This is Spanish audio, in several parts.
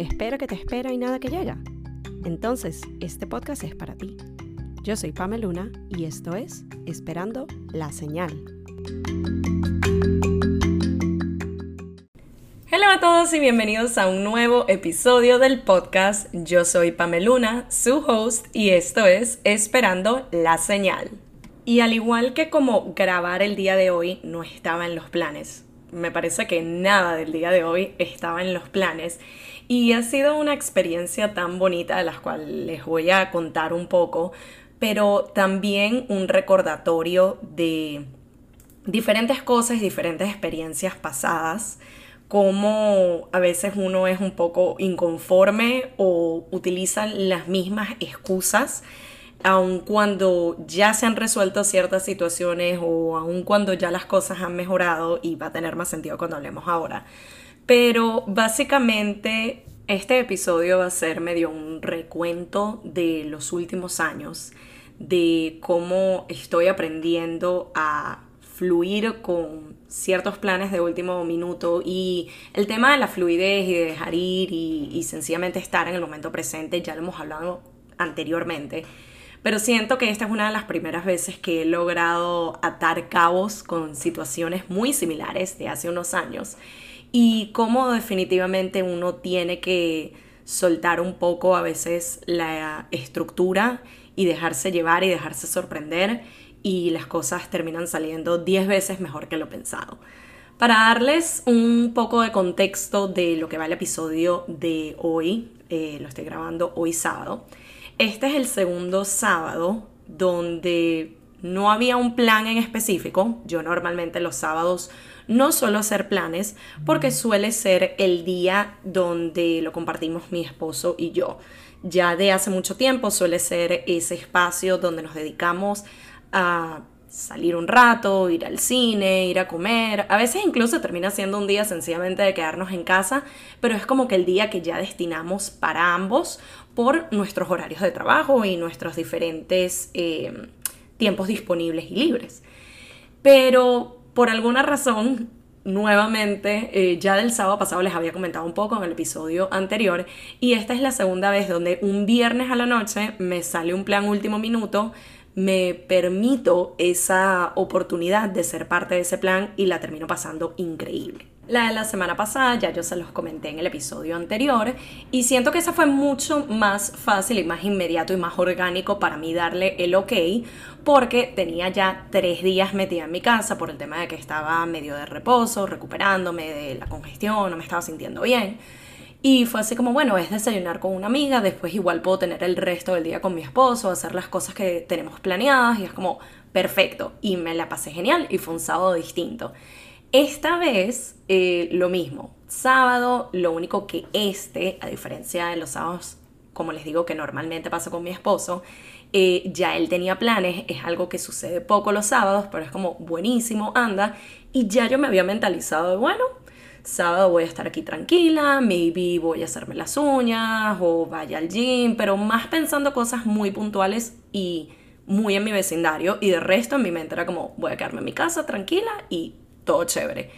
espera que te espera y nada que llega. Entonces, este podcast es para ti. Yo soy Pameluna y esto es Esperando la Señal. Hola a todos y bienvenidos a un nuevo episodio del podcast. Yo soy Pameluna, su host, y esto es Esperando la Señal. Y al igual que como grabar el día de hoy no estaba en los planes, me parece que nada del día de hoy estaba en los planes. Y ha sido una experiencia tan bonita de la cual les voy a contar un poco, pero también un recordatorio de diferentes cosas, diferentes experiencias pasadas, como a veces uno es un poco inconforme o utiliza las mismas excusas aun cuando ya se han resuelto ciertas situaciones o aun cuando ya las cosas han mejorado y va a tener más sentido cuando hablemos ahora. Pero básicamente este episodio va a ser medio un recuento de los últimos años, de cómo estoy aprendiendo a fluir con ciertos planes de último minuto y el tema de la fluidez y de dejar ir y, y sencillamente estar en el momento presente, ya lo hemos hablado anteriormente pero siento que esta es una de las primeras veces que he logrado atar cabos con situaciones muy similares de hace unos años y cómo definitivamente uno tiene que soltar un poco a veces la estructura y dejarse llevar y dejarse sorprender y las cosas terminan saliendo 10 veces mejor que lo pensado. Para darles un poco de contexto de lo que va el episodio de hoy, eh, lo estoy grabando hoy sábado, este es el segundo sábado donde no había un plan en específico. Yo normalmente los sábados no suelo hacer planes porque suele ser el día donde lo compartimos mi esposo y yo. Ya de hace mucho tiempo suele ser ese espacio donde nos dedicamos a salir un rato, ir al cine, ir a comer. A veces incluso termina siendo un día sencillamente de quedarnos en casa, pero es como que el día que ya destinamos para ambos por nuestros horarios de trabajo y nuestros diferentes eh, tiempos disponibles y libres. Pero por alguna razón, nuevamente, eh, ya del sábado pasado les había comentado un poco en el episodio anterior, y esta es la segunda vez donde un viernes a la noche me sale un plan último minuto me permito esa oportunidad de ser parte de ese plan y la termino pasando increíble. La de la semana pasada ya yo se los comenté en el episodio anterior y siento que esa fue mucho más fácil y más inmediato y más orgánico para mí darle el ok porque tenía ya tres días metida en mi casa por el tema de que estaba medio de reposo, recuperándome de la congestión, no me estaba sintiendo bien. Y fue así como, bueno, es desayunar con una amiga, después igual puedo tener el resto del día con mi esposo, hacer las cosas que tenemos planeadas y es como, perfecto. Y me la pasé genial y fue un sábado distinto. Esta vez eh, lo mismo, sábado, lo único que este, a diferencia de los sábados, como les digo que normalmente pasa con mi esposo, eh, ya él tenía planes, es algo que sucede poco los sábados, pero es como buenísimo, anda, y ya yo me había mentalizado de, bueno, sábado voy a estar aquí tranquila, maybe voy a hacerme las uñas o vaya al gym, pero más pensando cosas muy puntuales y muy en mi vecindario. Y de resto en mi mente era como voy a quedarme en mi casa tranquila y todo chévere.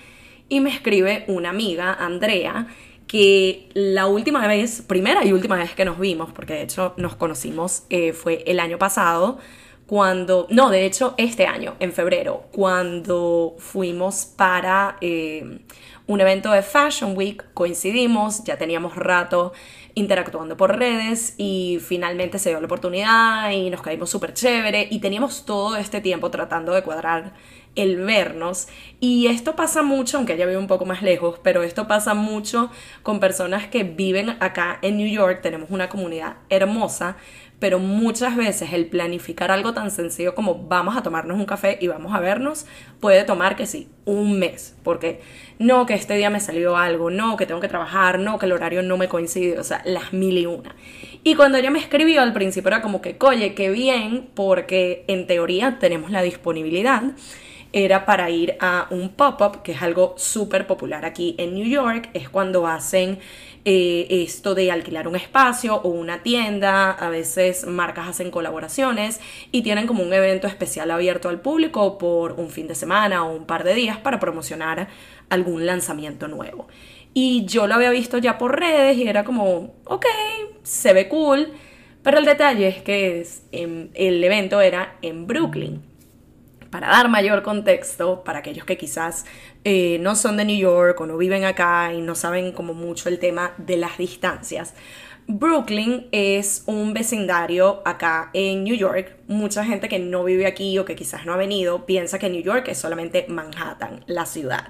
Y me escribe una amiga, Andrea, que la última vez, primera y última vez que nos vimos, porque de hecho nos conocimos eh, fue el año pasado, cuando, no, de hecho este año, en febrero, cuando fuimos para eh, un evento de Fashion Week, coincidimos, ya teníamos rato interactuando por redes y finalmente se dio la oportunidad y nos caímos súper chévere y teníamos todo este tiempo tratando de cuadrar el vernos y esto pasa mucho, aunque ella vive un poco más lejos, pero esto pasa mucho con personas que viven acá en New York, tenemos una comunidad hermosa, pero muchas veces el planificar algo tan sencillo como vamos a tomarnos un café y vamos a vernos puede tomar que sí, un mes, porque no que este día me salió algo, no que tengo que trabajar, no que el horario no me coincide, o sea, las mil y una. Y cuando ella me escribió al principio era como que, oye, qué bien, porque en teoría tenemos la disponibilidad era para ir a un pop-up, que es algo súper popular aquí en New York, es cuando hacen eh, esto de alquilar un espacio o una tienda, a veces marcas hacen colaboraciones y tienen como un evento especial abierto al público por un fin de semana o un par de días para promocionar algún lanzamiento nuevo. Y yo lo había visto ya por redes y era como, ok, se ve cool. Pero el detalle es que el evento era en Brooklyn. Para dar mayor contexto, para aquellos que quizás eh, no son de New York o no viven acá y no saben como mucho el tema de las distancias, Brooklyn es un vecindario acá en New York. Mucha gente que no vive aquí o que quizás no ha venido piensa que New York es solamente Manhattan, la ciudad.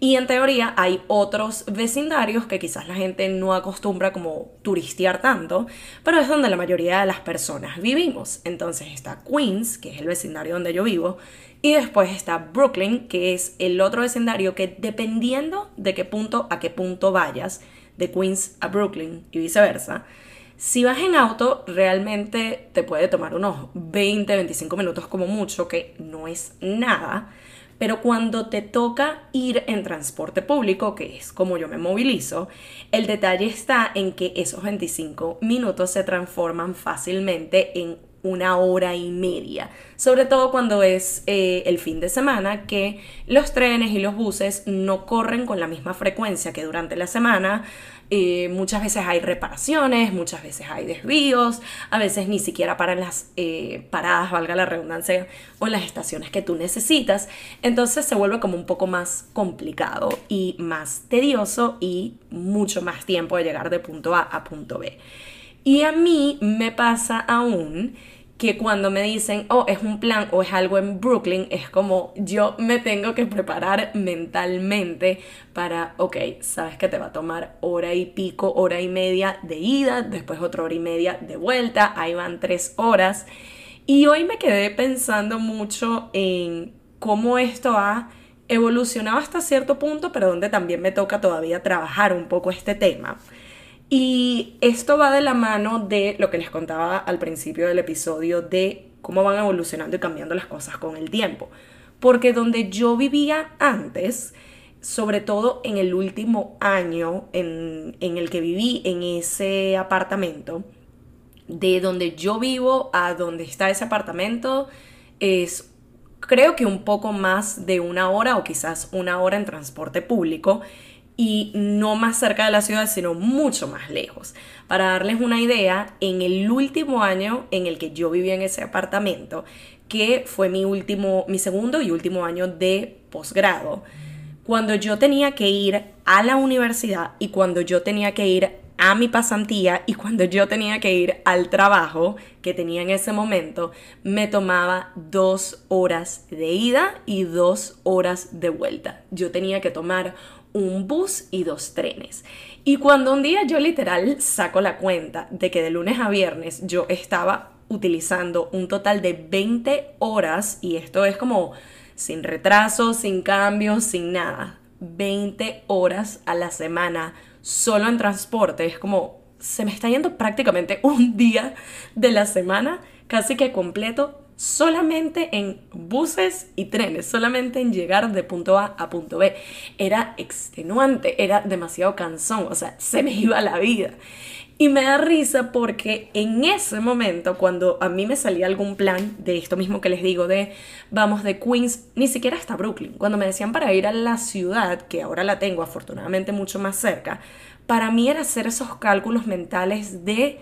Y en teoría hay otros vecindarios que quizás la gente no acostumbra como turistear tanto, pero es donde la mayoría de las personas vivimos. Entonces está Queens, que es el vecindario donde yo vivo, y después está Brooklyn, que es el otro vecindario que dependiendo de qué punto a qué punto vayas, de Queens a Brooklyn y viceversa, si vas en auto, realmente te puede tomar unos 20, 25 minutos como mucho, que no es nada. Pero cuando te toca ir en transporte público, que es como yo me movilizo, el detalle está en que esos 25 minutos se transforman fácilmente en una hora y media, sobre todo cuando es eh, el fin de semana, que los trenes y los buses no corren con la misma frecuencia que durante la semana. Eh, muchas veces hay reparaciones, muchas veces hay desvíos, a veces ni siquiera paran las eh, paradas, valga la redundancia, o las estaciones que tú necesitas. Entonces se vuelve como un poco más complicado y más tedioso y mucho más tiempo de llegar de punto A a punto B. Y a mí me pasa aún que cuando me dicen, oh, es un plan o es algo en Brooklyn, es como yo me tengo que preparar mentalmente para, ok, sabes que te va a tomar hora y pico, hora y media de ida, después otra hora y media de vuelta, ahí van tres horas. Y hoy me quedé pensando mucho en cómo esto ha evolucionado hasta cierto punto, pero donde también me toca todavía trabajar un poco este tema. Y esto va de la mano de lo que les contaba al principio del episodio de cómo van evolucionando y cambiando las cosas con el tiempo. Porque donde yo vivía antes, sobre todo en el último año en, en el que viví en ese apartamento, de donde yo vivo a donde está ese apartamento es creo que un poco más de una hora o quizás una hora en transporte público y no más cerca de la ciudad, sino mucho más lejos. Para darles una idea, en el último año en el que yo vivía en ese apartamento, que fue mi último, mi segundo y último año de posgrado, cuando yo tenía que ir a la universidad y cuando yo tenía que ir a mi pasantía y cuando yo tenía que ir al trabajo que tenía en ese momento, me tomaba dos horas de ida y dos horas de vuelta. Yo tenía que tomar un bus y dos trenes. Y cuando un día yo literal saco la cuenta de que de lunes a viernes yo estaba utilizando un total de 20 horas, y esto es como sin retraso, sin cambios, sin nada, 20 horas a la semana solo en transporte, es como se me está yendo prácticamente un día de la semana casi que completo solamente en buses y trenes, solamente en llegar de punto A a punto B. Era extenuante, era demasiado cansón, o sea, se me iba la vida. Y me da risa porque en ese momento, cuando a mí me salía algún plan de esto mismo que les digo, de vamos de Queens, ni siquiera hasta Brooklyn, cuando me decían para ir a la ciudad, que ahora la tengo afortunadamente mucho más cerca, para mí era hacer esos cálculos mentales de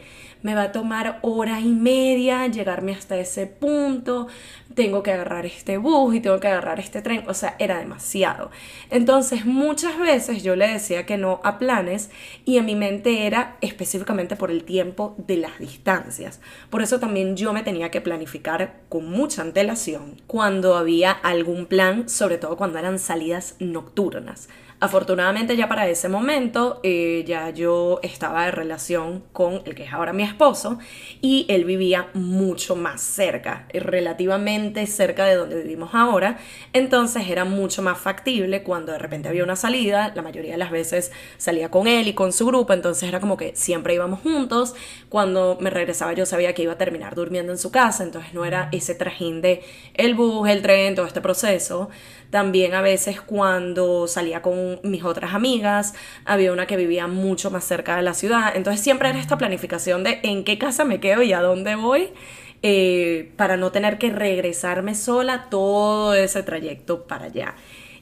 me va a tomar hora y media llegarme hasta ese punto, tengo que agarrar este bus y tengo que agarrar este tren, o sea, era demasiado. Entonces muchas veces yo le decía que no a planes y en mi mente era específicamente por el tiempo de las distancias. Por eso también yo me tenía que planificar con mucha antelación cuando había algún plan, sobre todo cuando eran salidas nocturnas. Afortunadamente ya para ese momento eh, ya yo estaba de relación con el que es ahora mi esposo y él vivía mucho más cerca, relativamente cerca de donde vivimos ahora, entonces era mucho más factible cuando de repente había una salida, la mayoría de las veces salía con él y con su grupo, entonces era como que siempre íbamos juntos, cuando me regresaba yo sabía que iba a terminar durmiendo en su casa, entonces no era ese trajín de el bus, el tren, todo este proceso, también a veces cuando salía mis otras amigas, había una que vivía mucho más cerca de la ciudad. Entonces siempre era esta planificación de en qué casa me quedo y a dónde voy. Eh, para no tener que regresarme sola todo ese trayecto para allá.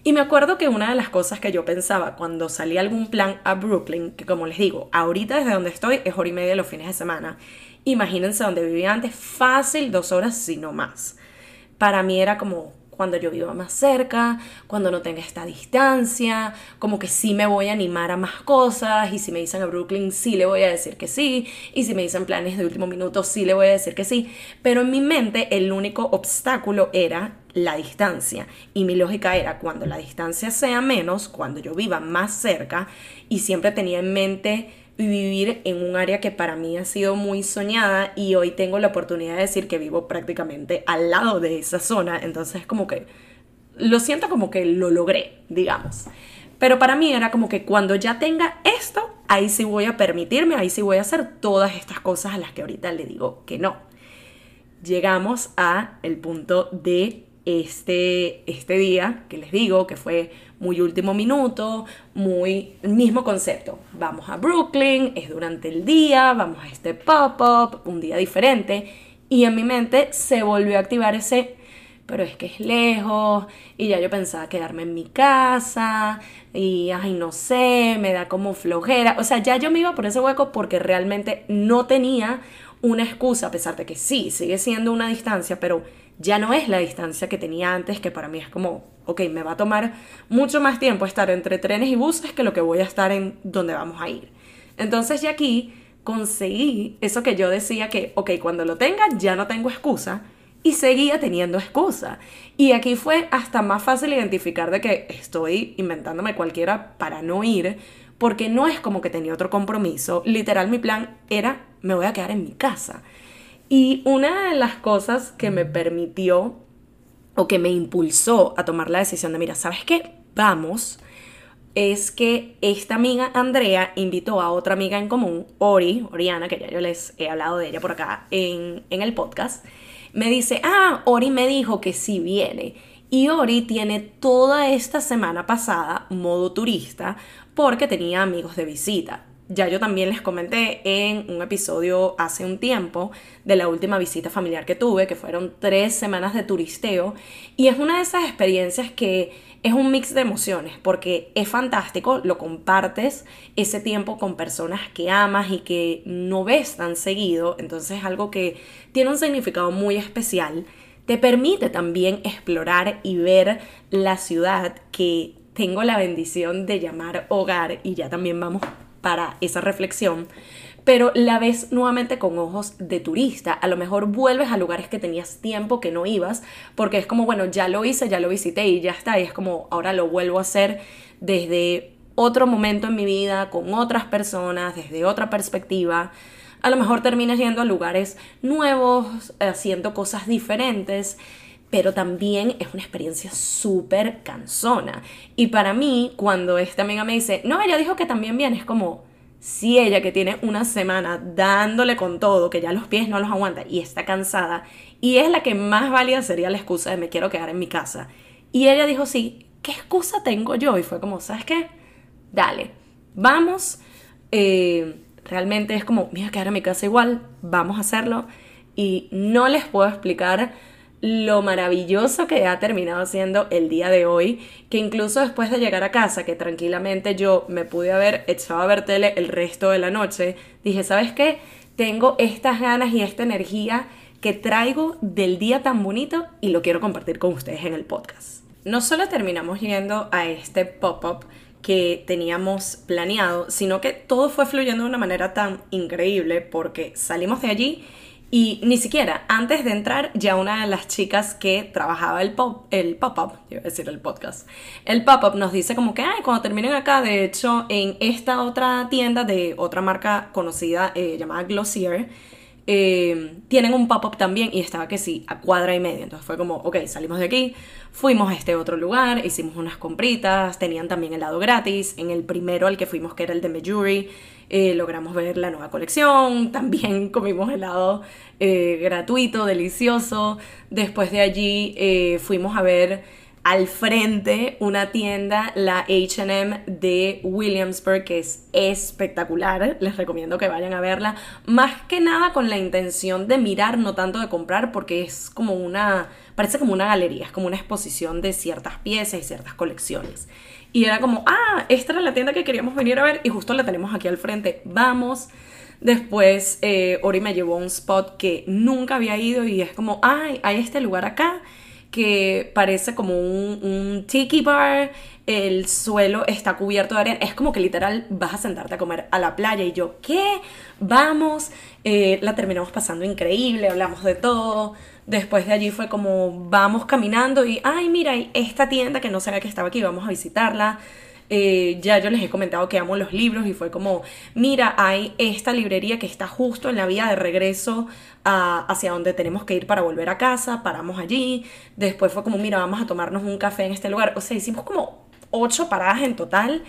Y me acuerdo que una de las cosas que yo pensaba cuando salía algún plan a Brooklyn, que como les digo, ahorita desde donde estoy es hora y media los fines de semana, imagínense donde vivía antes, fácil dos horas, si no más. Para mí era como, cuando yo viva más cerca, cuando no tenga esta distancia, como que sí me voy a animar a más cosas y si me dicen a Brooklyn sí le voy a decir que sí y si me dicen planes de último minuto sí le voy a decir que sí, pero en mi mente el único obstáculo era la distancia y mi lógica era cuando la distancia sea menos, cuando yo viva más cerca y siempre tenía en mente vivir en un área que para mí ha sido muy soñada y hoy tengo la oportunidad de decir que vivo prácticamente al lado de esa zona, entonces como que lo siento como que lo logré, digamos. Pero para mí era como que cuando ya tenga esto, ahí sí voy a permitirme, ahí sí voy a hacer todas estas cosas a las que ahorita le digo que no. Llegamos a el punto de este, este día que les digo que fue muy último minuto, muy mismo concepto. Vamos a Brooklyn, es durante el día, vamos a este pop-up, un día diferente. Y en mi mente se volvió a activar ese, pero es que es lejos, y ya yo pensaba quedarme en mi casa, y ay, no sé, me da como flojera. O sea, ya yo me iba por ese hueco porque realmente no tenía una excusa, a pesar de que sí, sigue siendo una distancia, pero ya no es la distancia que tenía antes, que para mí es como, ok, me va a tomar mucho más tiempo estar entre trenes y buses que lo que voy a estar en donde vamos a ir. Entonces ya aquí conseguí eso que yo decía que, ok, cuando lo tenga ya no tengo excusa y seguía teniendo excusa. Y aquí fue hasta más fácil identificar de que estoy inventándome cualquiera para no ir, porque no es como que tenía otro compromiso. Literal, mi plan era, me voy a quedar en mi casa. Y una de las cosas que me permitió o que me impulsó a tomar la decisión de, mira, ¿sabes qué? Vamos, es que esta amiga Andrea invitó a otra amiga en común, Ori, Oriana, que ya yo les he hablado de ella por acá en, en el podcast, me dice, ah, Ori me dijo que sí viene. Y Ori tiene toda esta semana pasada modo turista porque tenía amigos de visita ya yo también les comenté en un episodio hace un tiempo de la última visita familiar que tuve, que fueron tres semanas de turisteo, y es una de esas experiencias que es un mix de emociones, porque es fantástico, lo compartes ese tiempo con personas que amas y que no ves tan seguido, entonces es algo que tiene un significado muy especial, te permite también explorar y ver la ciudad que tengo la bendición de llamar hogar y ya también vamos para esa reflexión, pero la ves nuevamente con ojos de turista. A lo mejor vuelves a lugares que tenías tiempo que no ibas, porque es como, bueno, ya lo hice, ya lo visité y ya está, y es como, ahora lo vuelvo a hacer desde otro momento en mi vida, con otras personas, desde otra perspectiva. A lo mejor terminas yendo a lugares nuevos, haciendo cosas diferentes pero también es una experiencia súper cansona. Y para mí, cuando esta amiga me dice, no, ella dijo que también viene, es como, si ella que tiene una semana dándole con todo, que ya los pies no los aguanta y está cansada, y es la que más válida sería la excusa de me quiero quedar en mi casa. Y ella dijo, sí, ¿qué excusa tengo yo? Y fue como, ¿sabes qué? Dale, vamos. Eh, realmente es como, mira, quedar en mi casa igual, vamos a hacerlo. Y no les puedo explicar lo maravilloso que ha terminado siendo el día de hoy, que incluso después de llegar a casa, que tranquilamente yo me pude haber echado a ver tele el resto de la noche, dije, ¿sabes qué? Tengo estas ganas y esta energía que traigo del día tan bonito y lo quiero compartir con ustedes en el podcast. No solo terminamos yendo a este pop-up que teníamos planeado, sino que todo fue fluyendo de una manera tan increíble porque salimos de allí y ni siquiera, antes de entrar, ya una de las chicas que trabajaba el pop, el pop-up, iba a decir el podcast, el pop-up nos dice como que, ay, cuando terminen acá, de hecho, en esta otra tienda de otra marca conocida eh, llamada Glossier, eh, tienen un pop-up también y estaba que sí, a cuadra y media. Entonces fue como, ok, salimos de aquí, fuimos a este otro lugar, hicimos unas compritas, tenían también helado gratis. En el primero al que fuimos, que era el de Mejuri, eh, logramos ver la nueva colección, también comimos helado eh, gratuito, delicioso. Después de allí eh, fuimos a ver al frente una tienda, la HM de Williamsburg, que es espectacular. Les recomiendo que vayan a verla. Más que nada con la intención de mirar, no tanto de comprar, porque es como una parece como una galería, es como una exposición de ciertas piezas y ciertas colecciones. Y era como, ah, esta era la tienda que queríamos venir a ver y justo la tenemos aquí al frente, vamos. Después eh, Ori me llevó a un spot que nunca había ido y es como, ay, hay este lugar acá que parece como un, un tiki bar, el suelo está cubierto de arena, es como que literal vas a sentarte a comer a la playa y yo, ¿qué? Vamos, eh, la terminamos pasando increíble, hablamos de todo, después de allí fue como vamos caminando y, ay, mira, esta tienda que no sabía que estaba aquí, vamos a visitarla. Eh, ya yo les he comentado que amo los libros y fue como, mira, hay esta librería que está justo en la vía de regreso hacia donde tenemos que ir para volver a casa, paramos allí, después fue como, mira, vamos a tomarnos un café en este lugar, o sea, hicimos como ocho paradas en total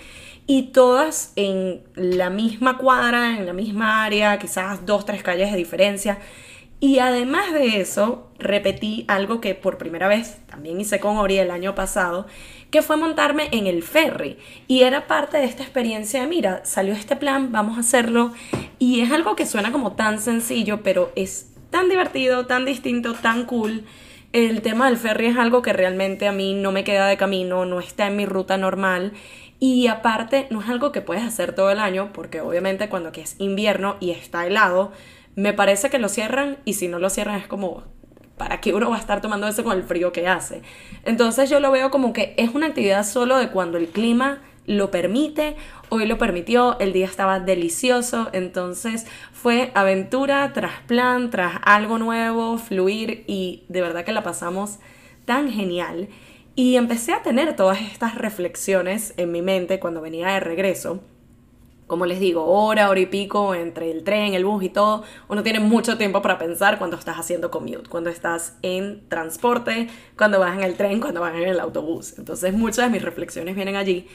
y todas en la misma cuadra, en la misma área, quizás dos, tres calles de diferencia. Y además de eso, repetí algo que por primera vez también hice con Ori el año pasado, que fue montarme en el ferry. Y era parte de esta experiencia de, mira, salió este plan, vamos a hacerlo. Y es algo que suena como tan sencillo, pero es tan divertido, tan distinto, tan cool. El tema del ferry es algo que realmente a mí no me queda de camino, no está en mi ruta normal. Y aparte, no es algo que puedes hacer todo el año, porque obviamente cuando aquí es invierno y está helado, me parece que lo cierran y si no lo cierran es como, ¿para qué uno va a estar tomando eso con el frío que hace? Entonces yo lo veo como que es una actividad solo de cuando el clima lo permite, hoy lo permitió, el día estaba delicioso, entonces fue aventura tras plan, tras algo nuevo, fluir y de verdad que la pasamos tan genial. Y empecé a tener todas estas reflexiones en mi mente cuando venía de regreso como les digo, hora, hora y pico entre el tren, el bus y todo, uno tiene mucho tiempo para pensar cuando estás haciendo commute, cuando estás en transporte, cuando vas en el tren, cuando vas en el autobús. Entonces muchas de mis reflexiones vienen allí.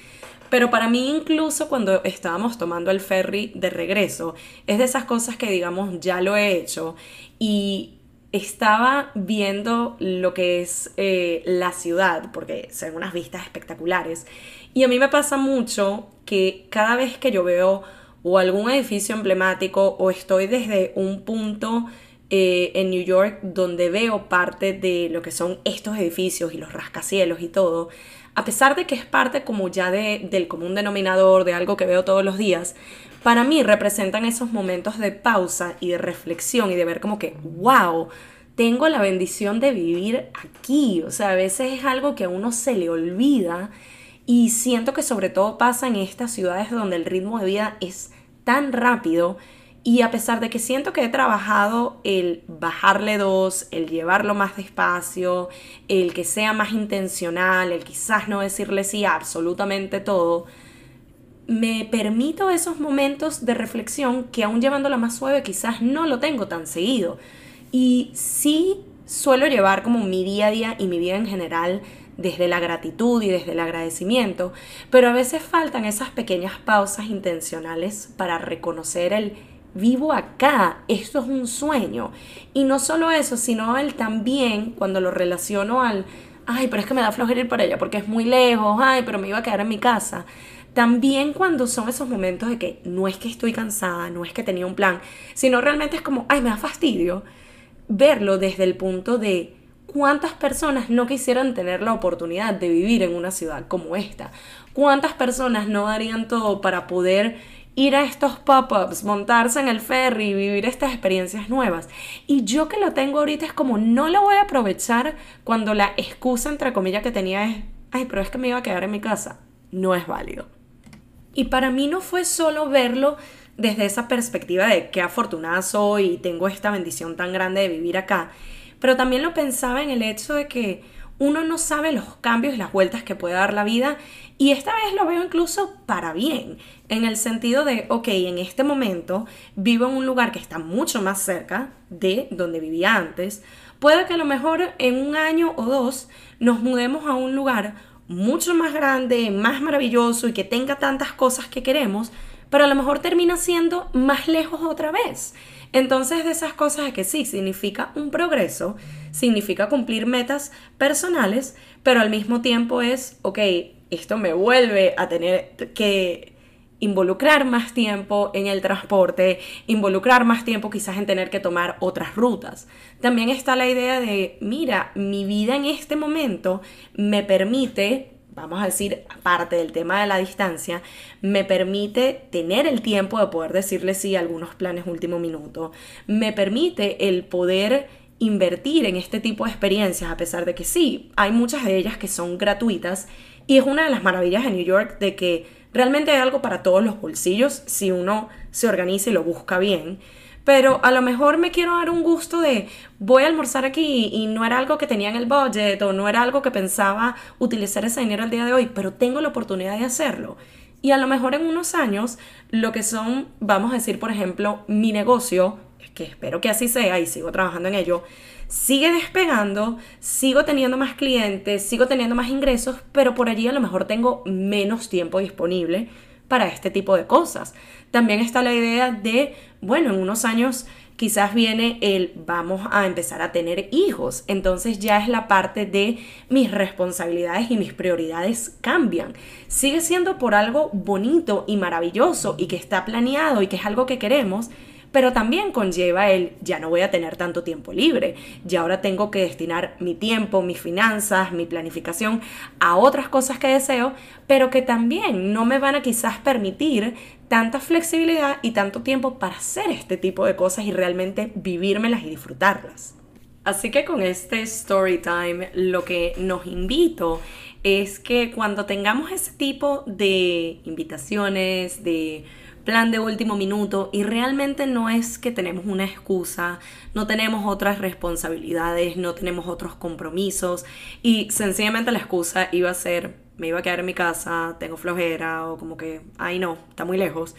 Pero para mí incluso cuando estábamos tomando el ferry de regreso, es de esas cosas que digamos ya lo he hecho y estaba viendo lo que es eh, la ciudad, porque son unas vistas espectaculares. Y a mí me pasa mucho que cada vez que yo veo o algún edificio emblemático o estoy desde un punto eh, en New York donde veo parte de lo que son estos edificios y los rascacielos y todo, a pesar de que es parte como ya de, del común denominador, de algo que veo todos los días, para mí representan esos momentos de pausa y de reflexión y de ver como que, wow, tengo la bendición de vivir aquí. O sea, a veces es algo que a uno se le olvida y siento que sobre todo pasa en estas ciudades donde el ritmo de vida es tan rápido y a pesar de que siento que he trabajado el bajarle dos, el llevarlo más despacio, el que sea más intencional, el quizás no decirle sí absolutamente todo, me permito esos momentos de reflexión que aún llevándola más suave quizás no lo tengo tan seguido. Y sí suelo llevar como mi día a día y mi vida en general desde la gratitud y desde el agradecimiento, pero a veces faltan esas pequeñas pausas intencionales para reconocer el vivo acá, esto es un sueño. Y no solo eso, sino el también cuando lo relaciono al, ay, pero es que me da flojera ir para allá porque es muy lejos, ay, pero me iba a quedar en mi casa. También cuando son esos momentos de que no es que estoy cansada, no es que tenía un plan, sino realmente es como, ay, me da fastidio verlo desde el punto de ¿Cuántas personas no quisieran tener la oportunidad de vivir en una ciudad como esta? ¿Cuántas personas no darían todo para poder ir a estos pop-ups, montarse en el ferry y vivir estas experiencias nuevas? Y yo que lo tengo ahorita es como no lo voy a aprovechar cuando la excusa entre comillas que tenía es, ay, pero es que me iba a quedar en mi casa. No es válido. Y para mí no fue solo verlo desde esa perspectiva de qué afortunada soy y tengo esta bendición tan grande de vivir acá, pero también lo pensaba en el hecho de que uno no sabe los cambios y las vueltas que puede dar la vida y esta vez lo veo incluso para bien, en el sentido de, ok, en este momento vivo en un lugar que está mucho más cerca de donde vivía antes, puede que a lo mejor en un año o dos nos mudemos a un lugar mucho más grande, más maravilloso y que tenga tantas cosas que queremos, pero a lo mejor termina siendo más lejos otra vez. Entonces de esas cosas es que sí, significa un progreso, significa cumplir metas personales, pero al mismo tiempo es, ok, esto me vuelve a tener que involucrar más tiempo en el transporte, involucrar más tiempo quizás en tener que tomar otras rutas. También está la idea de, mira, mi vida en este momento me permite vamos a decir, aparte del tema de la distancia, me permite tener el tiempo de poder decirle sí a algunos planes último minuto, me permite el poder invertir en este tipo de experiencias, a pesar de que sí, hay muchas de ellas que son gratuitas y es una de las maravillas de New York de que realmente hay algo para todos los bolsillos si uno se organiza y lo busca bien pero a lo mejor me quiero dar un gusto de voy a almorzar aquí y no era algo que tenía en el budget o no era algo que pensaba utilizar ese dinero el día de hoy, pero tengo la oportunidad de hacerlo. Y a lo mejor en unos años, lo que son, vamos a decir, por ejemplo, mi negocio, que espero que así sea y sigo trabajando en ello, sigue despegando, sigo teniendo más clientes, sigo teniendo más ingresos, pero por allí a lo mejor tengo menos tiempo disponible para este tipo de cosas. También está la idea de, bueno, en unos años quizás viene el vamos a empezar a tener hijos. Entonces ya es la parte de mis responsabilidades y mis prioridades cambian. Sigue siendo por algo bonito y maravilloso y que está planeado y que es algo que queremos, pero también conlleva el ya no voy a tener tanto tiempo libre, ya ahora tengo que destinar mi tiempo, mis finanzas, mi planificación a otras cosas que deseo, pero que también no me van a quizás permitir tanta flexibilidad y tanto tiempo para hacer este tipo de cosas y realmente vivírmelas y disfrutarlas. Así que con este story time lo que nos invito es que cuando tengamos ese tipo de invitaciones, de plan de último minuto y realmente no es que tenemos una excusa, no tenemos otras responsabilidades, no tenemos otros compromisos y sencillamente la excusa iba a ser me iba a quedar en mi casa, tengo flojera o como que, ay no, está muy lejos.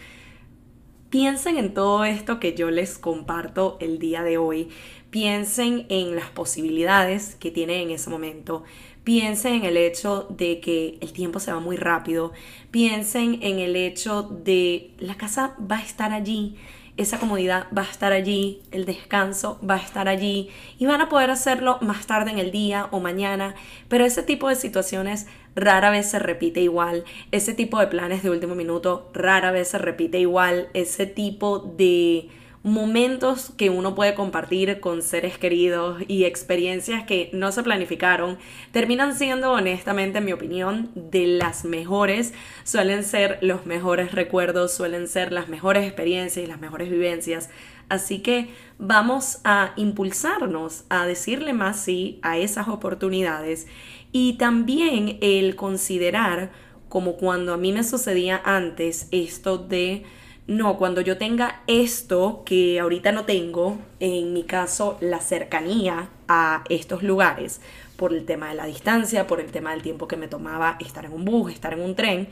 Piensen en todo esto que yo les comparto el día de hoy. Piensen en las posibilidades que tienen en ese momento. Piensen en el hecho de que el tiempo se va muy rápido. Piensen en el hecho de la casa va a estar allí, esa comodidad va a estar allí, el descanso va a estar allí. Y van a poder hacerlo más tarde en el día o mañana, pero ese tipo de situaciones rara vez se repite igual, ese tipo de planes de último minuto rara vez se repite igual, ese tipo de momentos que uno puede compartir con seres queridos y experiencias que no se planificaron, terminan siendo honestamente, en mi opinión, de las mejores, suelen ser los mejores recuerdos, suelen ser las mejores experiencias y las mejores vivencias. Así que vamos a impulsarnos a decirle más sí a esas oportunidades y también el considerar como cuando a mí me sucedía antes esto de no, cuando yo tenga esto que ahorita no tengo, en mi caso la cercanía a estos lugares, por el tema de la distancia, por el tema del tiempo que me tomaba estar en un bus, estar en un tren,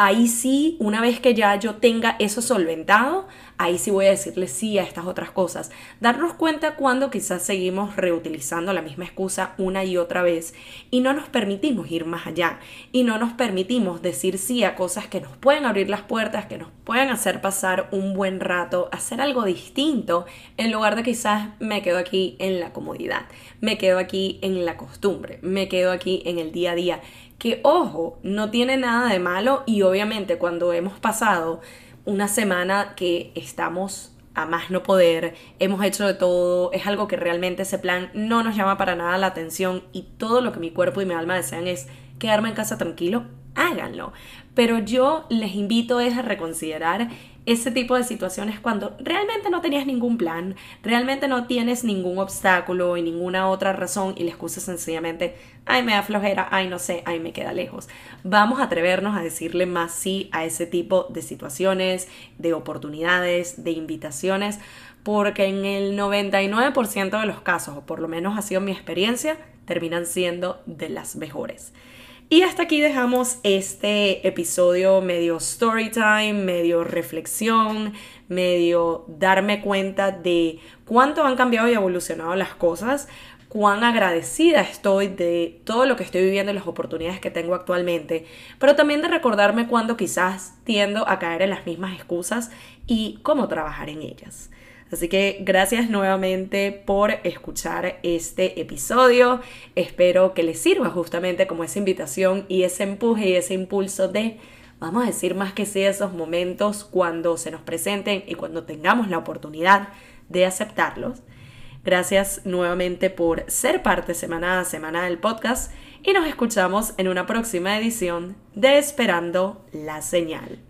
ahí sí, una vez que ya yo tenga eso solventado, ahí sí voy a decirle sí a estas otras cosas. Darnos cuenta cuando quizás seguimos reutilizando la misma excusa una y otra vez y no nos permitimos ir más allá y no nos permitimos decir sí a cosas que nos pueden abrir las puertas, que nos pueden hacer pasar un buen rato, hacer algo distinto, en lugar de quizás me quedo aquí en la comodidad, me quedo aquí en la costumbre, me quedo aquí en el día a día que ojo, no tiene nada de malo y obviamente cuando hemos pasado una semana que estamos a más no poder, hemos hecho de todo, es algo que realmente ese plan no nos llama para nada la atención y todo lo que mi cuerpo y mi alma desean es quedarme en casa tranquilo, háganlo. Pero yo les invito es a reconsiderar ese tipo de situaciones cuando realmente no tenías ningún plan, realmente no tienes ningún obstáculo y ninguna otra razón y la excusa sencillamente, ay me da flojera, ay no sé, ay me queda lejos. Vamos a atrevernos a decirle más sí a ese tipo de situaciones, de oportunidades, de invitaciones, porque en el 99% de los casos, o por lo menos ha sido mi experiencia, terminan siendo de las mejores. Y hasta aquí dejamos este episodio medio story time, medio reflexión, medio darme cuenta de cuánto han cambiado y evolucionado las cosas, cuán agradecida estoy de todo lo que estoy viviendo y las oportunidades que tengo actualmente, pero también de recordarme cuando quizás tiendo a caer en las mismas excusas y cómo trabajar en ellas. Así que gracias nuevamente por escuchar este episodio. Espero que les sirva justamente como esa invitación y ese empuje y ese impulso de vamos a decir más que sí esos momentos cuando se nos presenten y cuando tengamos la oportunidad de aceptarlos. Gracias nuevamente por ser parte semana a semana del podcast y nos escuchamos en una próxima edición de Esperando la Señal.